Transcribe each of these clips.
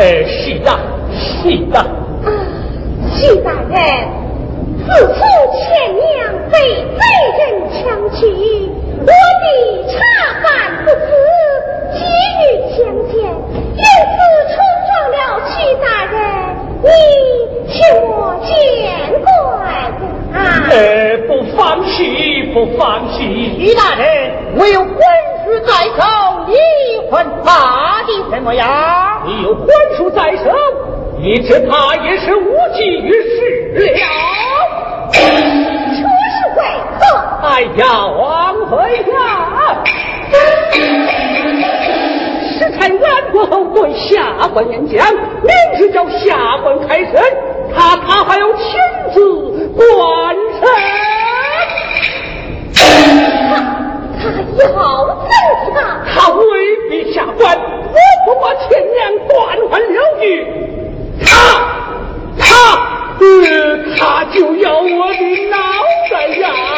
呃，是呀、啊，是、啊。啊，徐大人，自从前娘被贼人抢去，我的茶饭不思，几日相见，又此冲撞了徐大人，你请我见怪啊。呃，不放弃，不放弃。徐大人，我有婚书在手，你分吧。怎么样？你有官书在身，你只怕也是无济于事了。这是为何？哎呀，王妃呀！使臣在完后跪下官演讲，明知叫下官开审，他他还要亲自管审。他他要走吧，他未必下官。我不把亲娘断魂了去，他他他就要我的脑袋呀！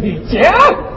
讲。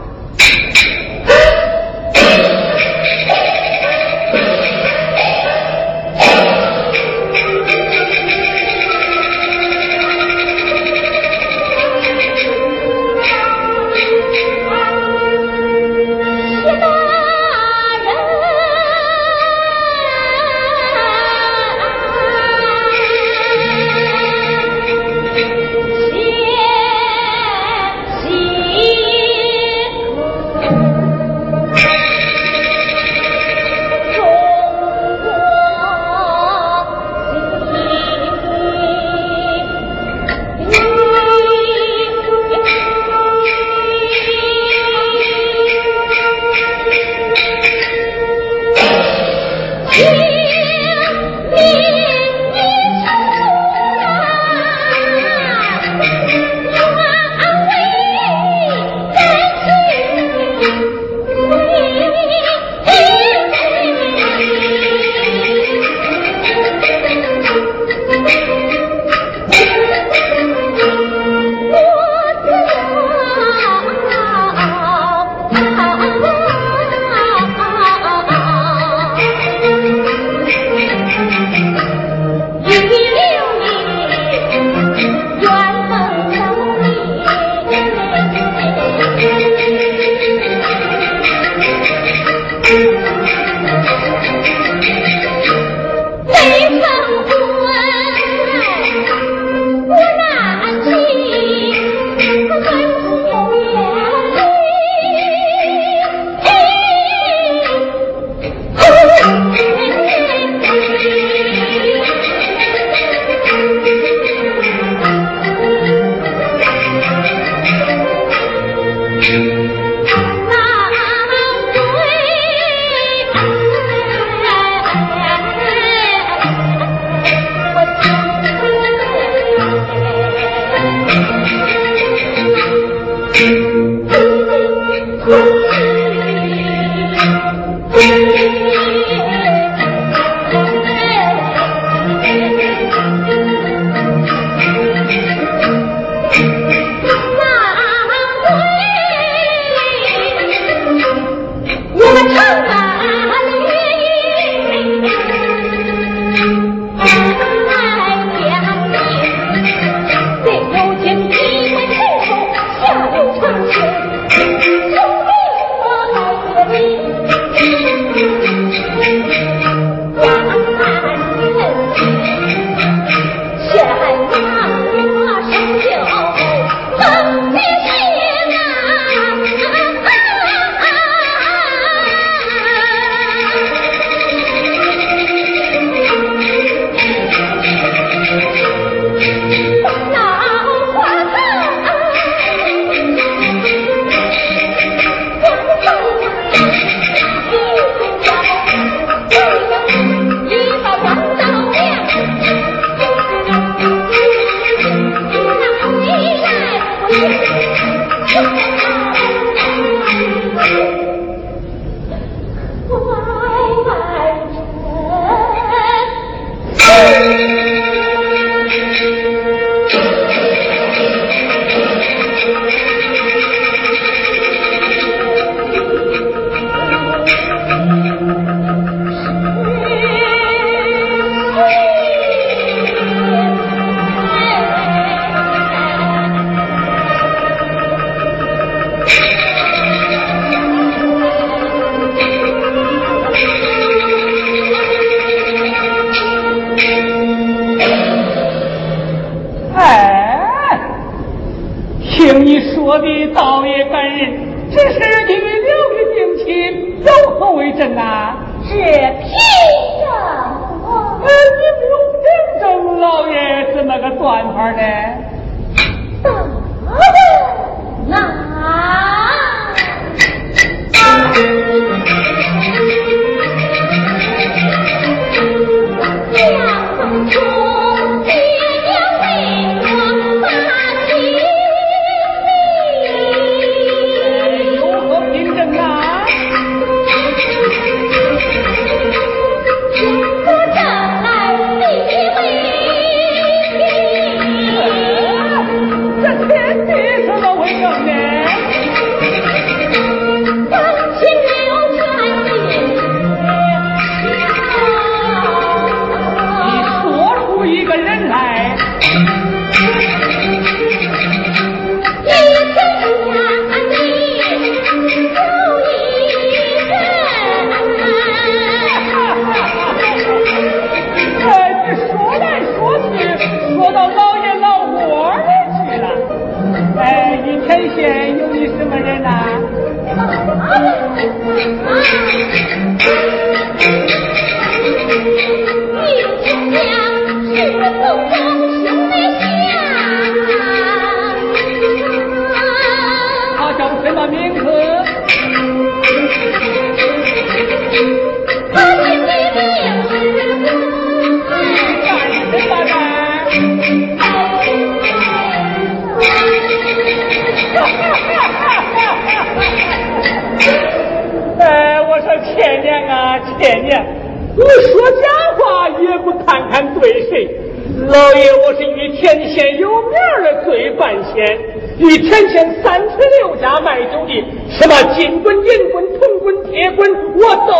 你说假话也不看看对谁？老爷，我是玉田县有名的罪犯县，玉田县三十六家卖酒的，什么金棍、银棍、铜棍、铁棍，我都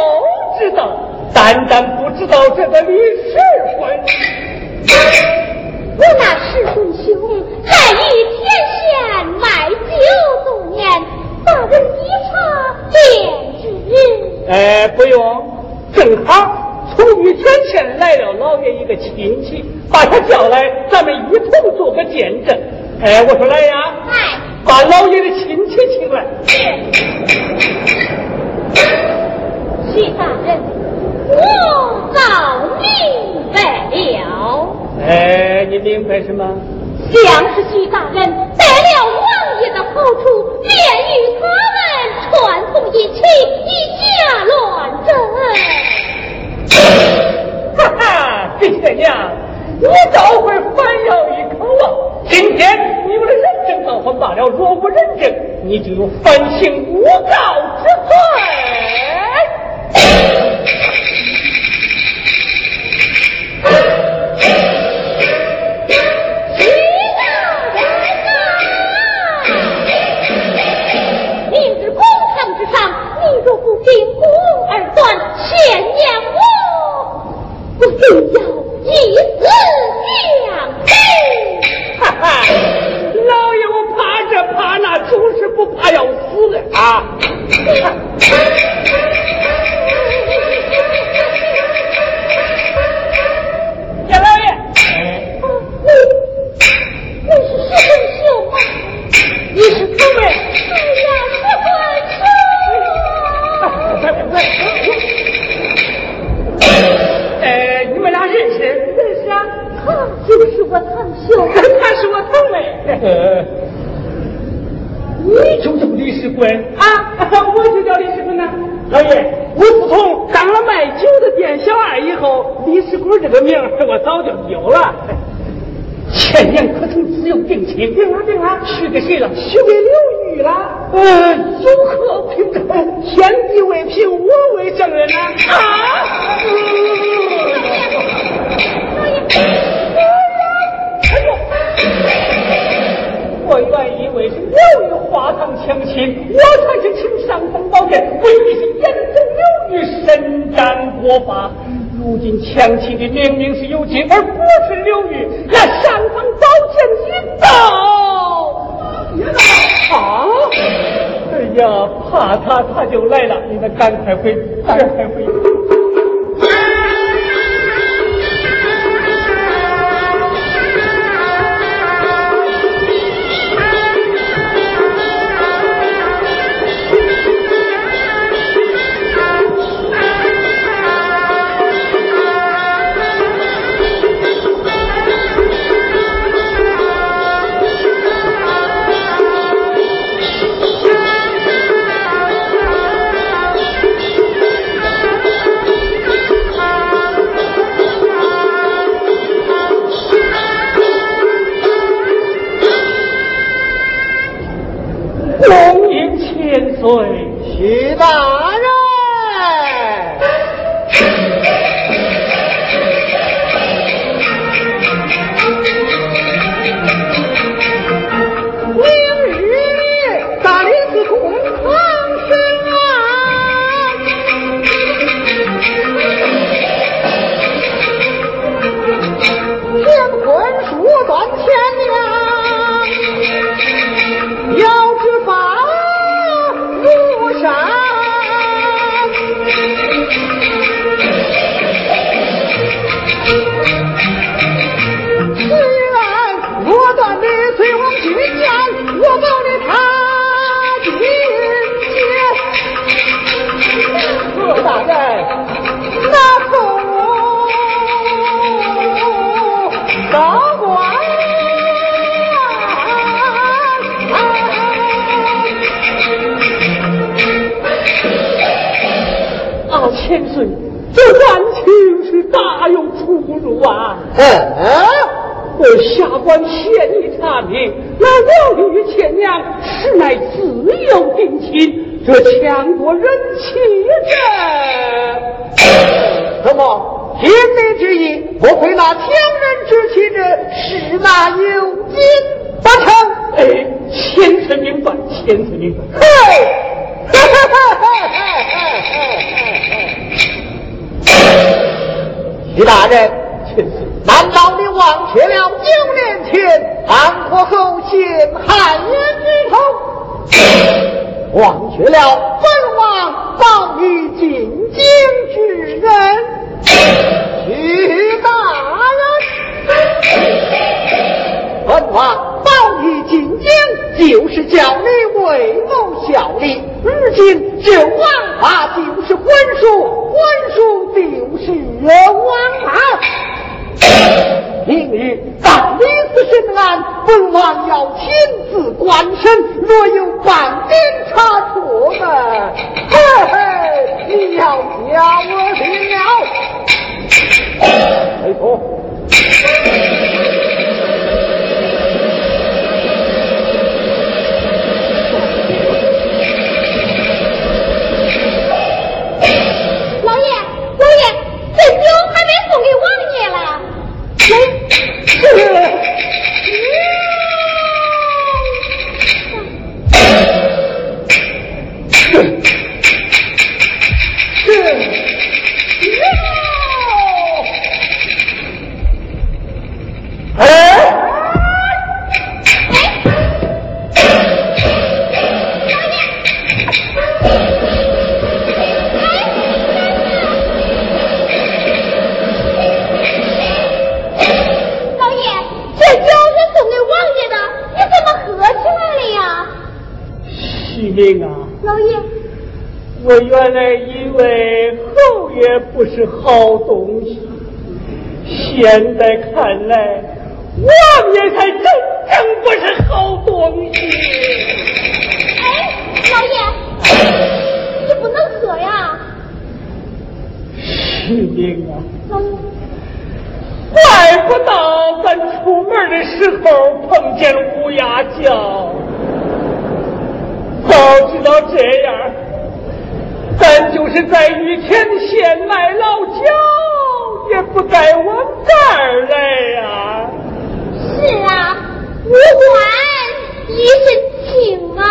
知道，单单不知道这个李世棍。我那师孙兄在玉天县卖酒多年，大人一查便知。哎，不用，正好从玉田县来了老爷一个亲戚，把他叫来，咱们一同做个见证。哎，我说来呀，来，把老爷的亲戚请来。徐大人，我早明白了。哎，你明白什么？像是徐大人得了王爷的好处，便与他们串通一气，以假乱真。哈哈，这些娘，你倒会反咬一口啊！今天你们的人证倒还罢了，若不认证，你就有反行诬告之罪。定要以死相逼。哈哈，老爷，我怕这怕那，就是不怕要死啊！龙吟千岁雪大官现已查明，那王玉千娘实乃自由定亲，这强夺人妻者，什么？天命之意，莫非那强人之妻者是那有金不成？哎，千岁明白，千岁明白。嘿，哈哈哈徐大人，千岁。难道你忘却了九年前安国后陷害人之仇？忘却了本王保你进京之人？徐大人，本王保你进京，就是叫你为谋效力。如今这王法就是婚书，婚书就是王法。明日办李死审案，本王要亲自观审，若有半点差错的，嘿嘿，你要叫我听了。没错。也不是好东西，现在看来，王爷才是在御前县卖老酒，也不该我这儿来呀。是啊，无管一身轻啊。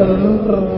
Uh.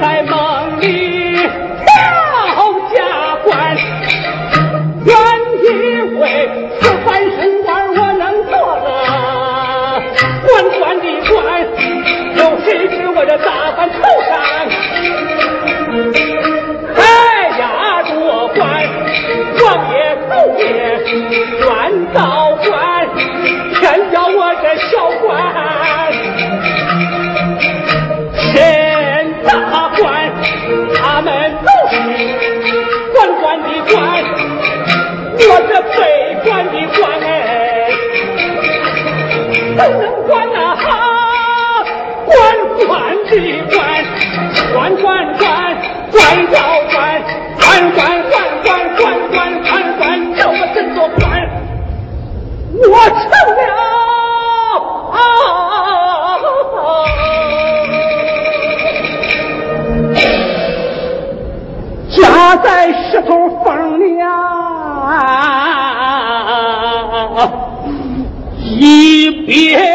time 管呀管，管管管管管管管，叫我怎做官？我成了。夹在石头缝里啊！一别。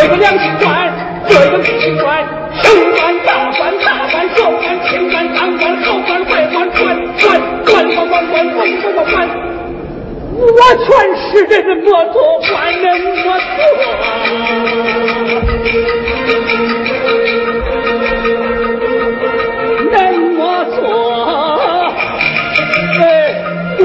这个良心官，这个良心官，升官大官大官小官清官当官好官坏官官官官官官官官官官，我全是人我做官人我做，人莫做，哎，我。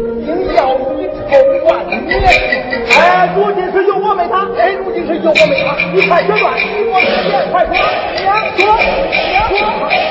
不仅是有我美银你一块宣传一块实践快说说说。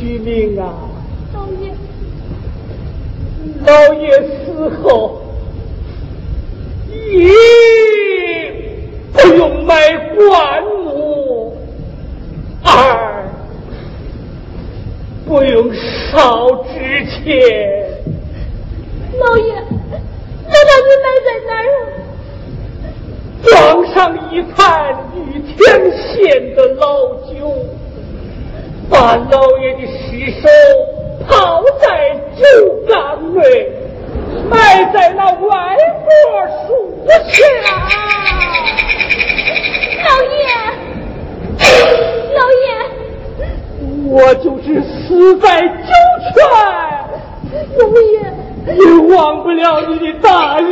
徐明啊，老爷，老爷死后，一不用买棺木，二不用烧纸钱。老爷，那把你埋在哪儿啊？装上一坛御天仙的老酒，把老爷的尸首抛在酒缸内，埋在那歪脖树下。老爷，老爷，我就是死在酒泉，老爷。也忘不了你的大人，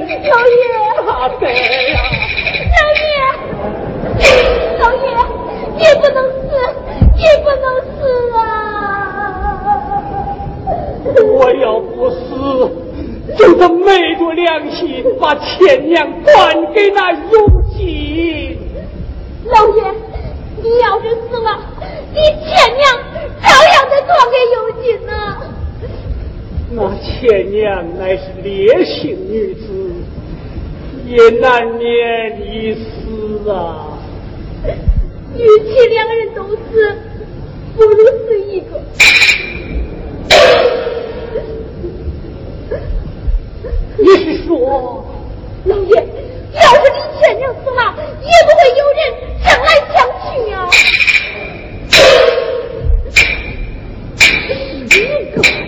老爷，大德呀！老爷，老爷，你不能死，你不能死啊！我要不死，就得昧着良心把钱娘断给那永吉。老爷，你要是死了，你钱娘照样得断给永吉呢。那钱娘乃是烈性女子，也难免一死啊。与其两个人都死，不如死一个。你是说，老爷，要是你钱娘死了，也不会有人争来抢去呀。一个。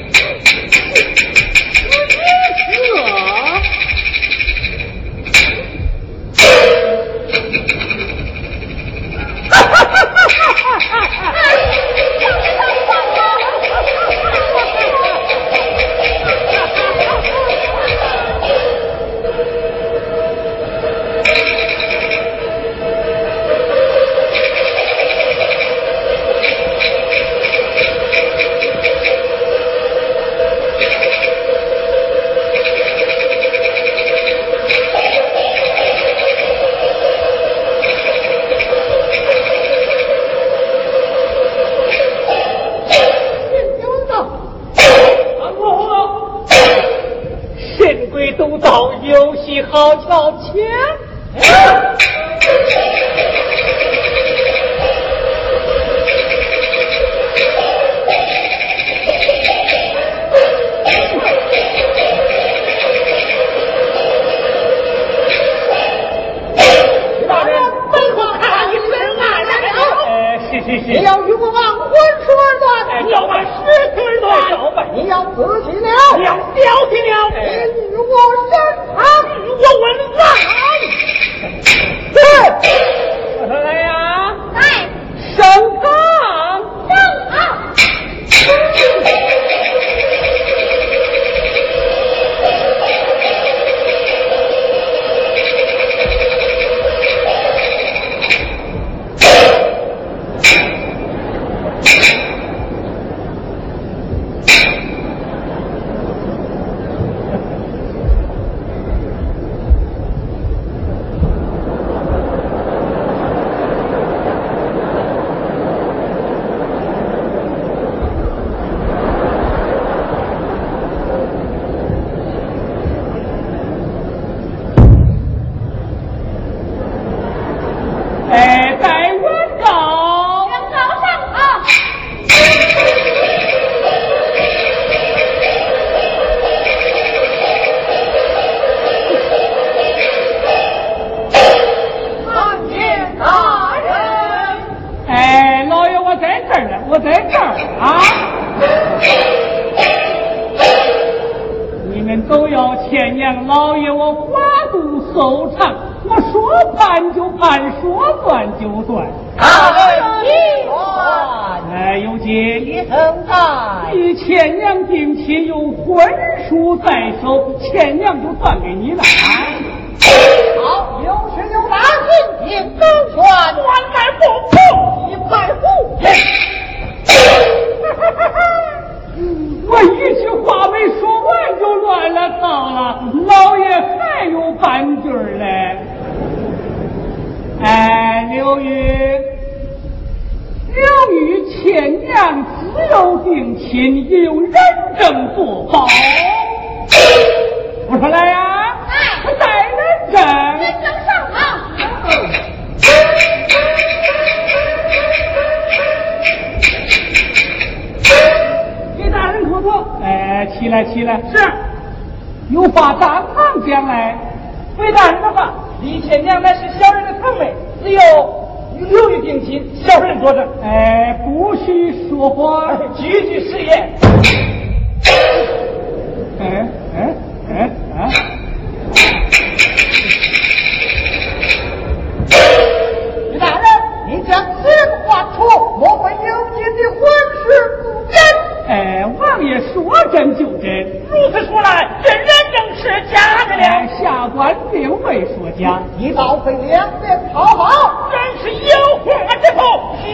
就真。如此说来，这人证是假的了。下官并未说假，你倒会两面讨好。真是有话之后，绝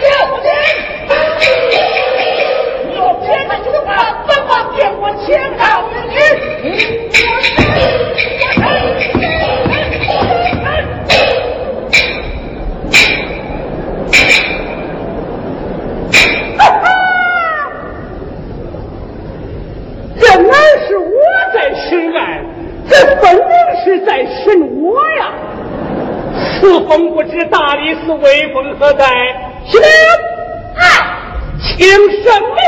交真。要骗他就把本王见过千道人。我。风不知大理寺威风何在？起来啊请审命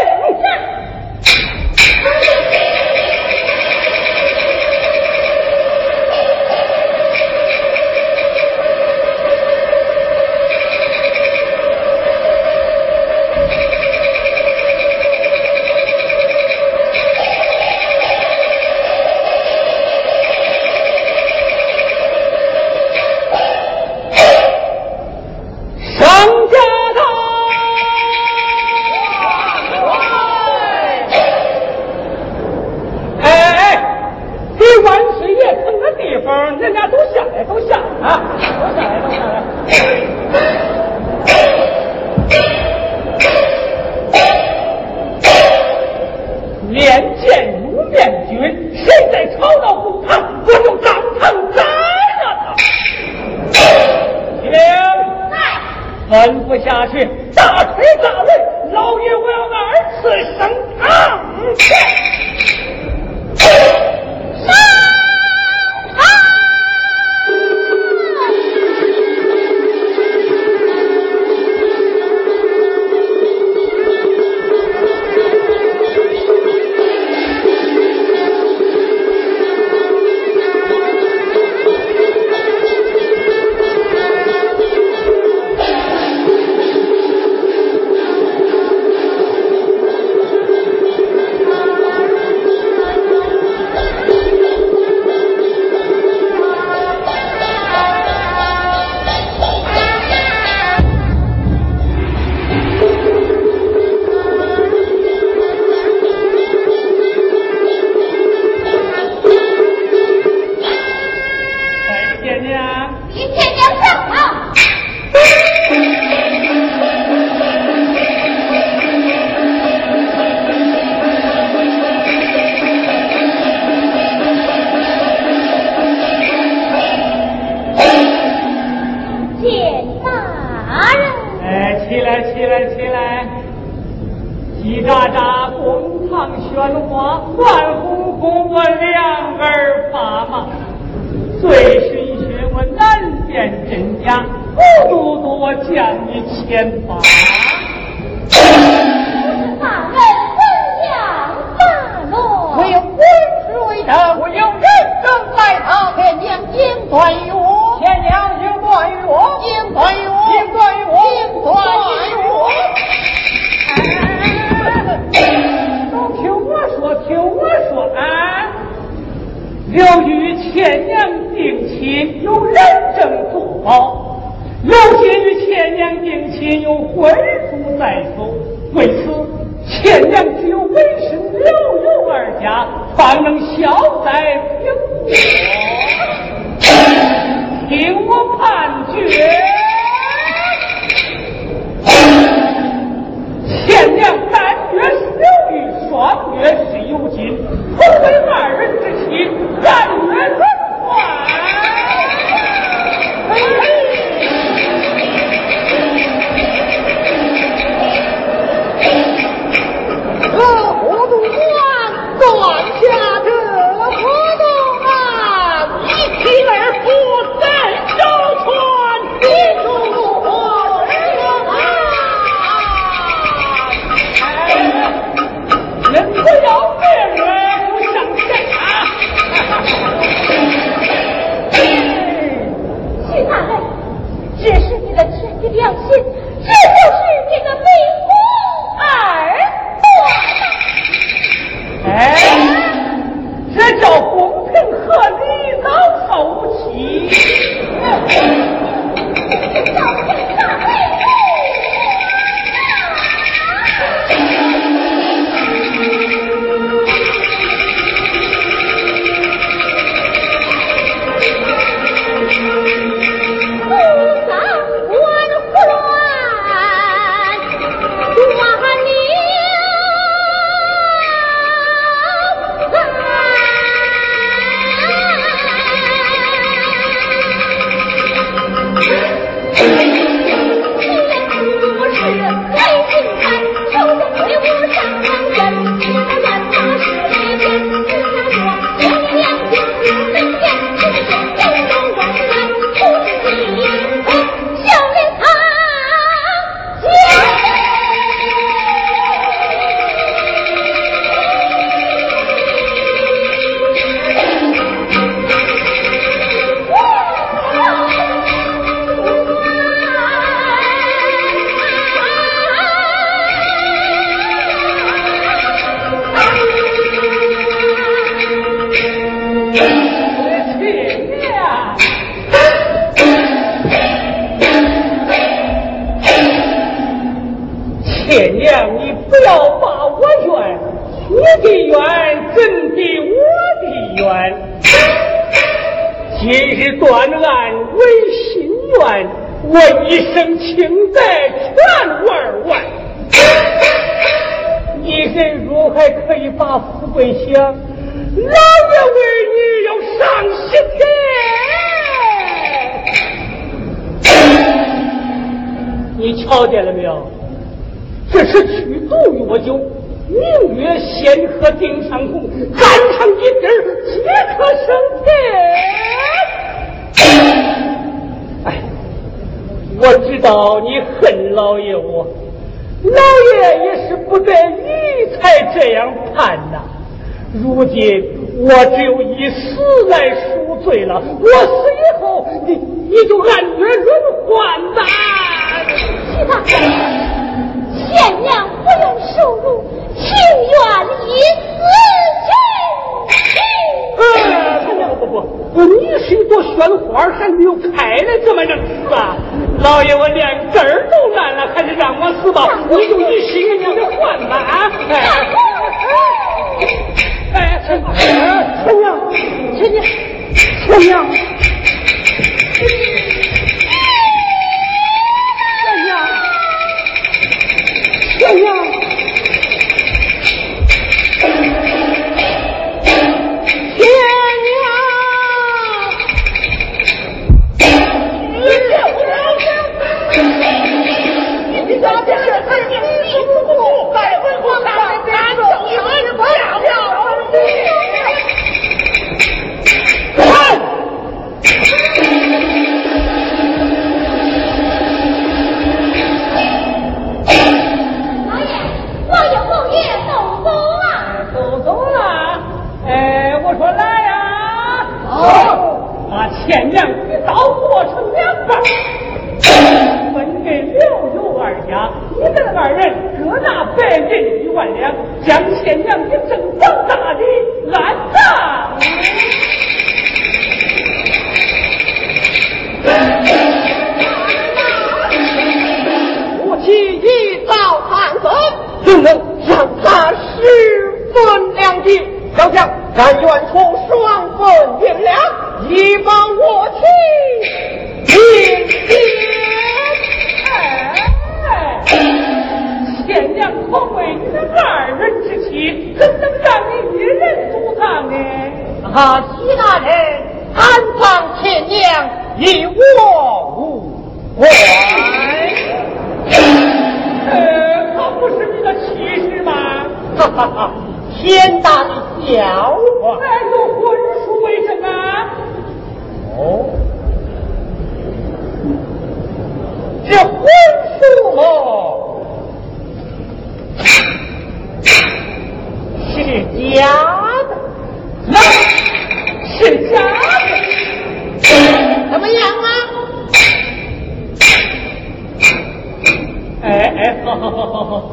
哎，好好好好好，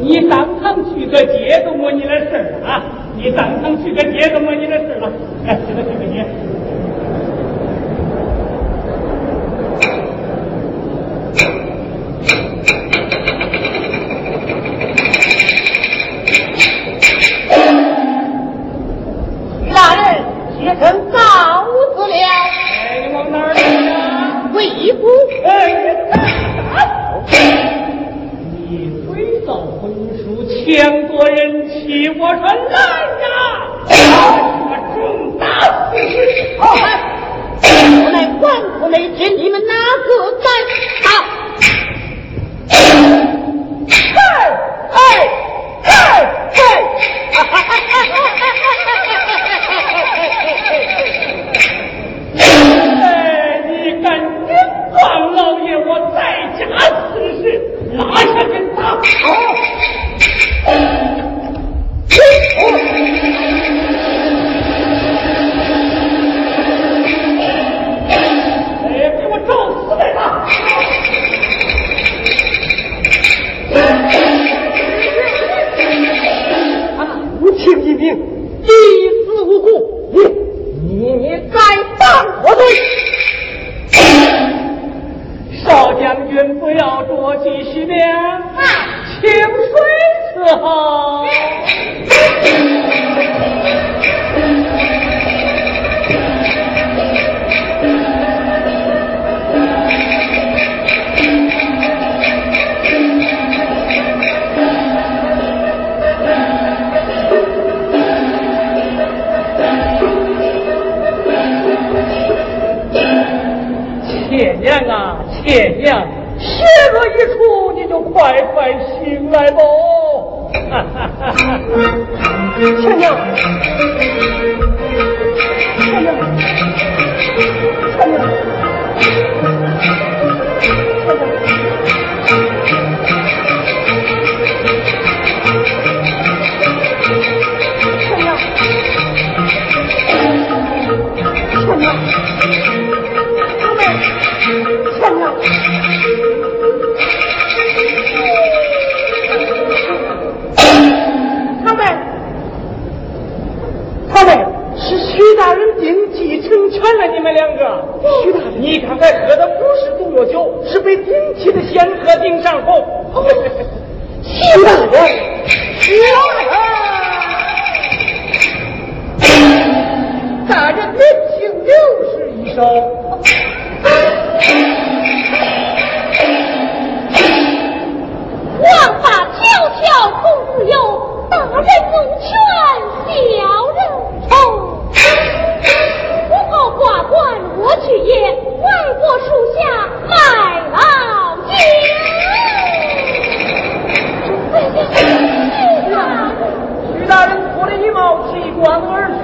你当堂去个街都没你的事了啊，你当堂去个街都没你的事了，哎，去吧去吧你。爹娘啊爹娘。邪恶一出你就快快醒来吧倩 娘。倩娘。倩娘倩娘。他们，他们是徐大人顶继承权了，你们两个。徐大人，你刚才喝的不是毒药酒，是被顶起的仙鹤顶上喉。徐大人，徐大人。大人年轻六十一首。要公自由大人弄权小人愁我报挂冠我去也外国树下卖老酒徐大人脱离衣帽是官贯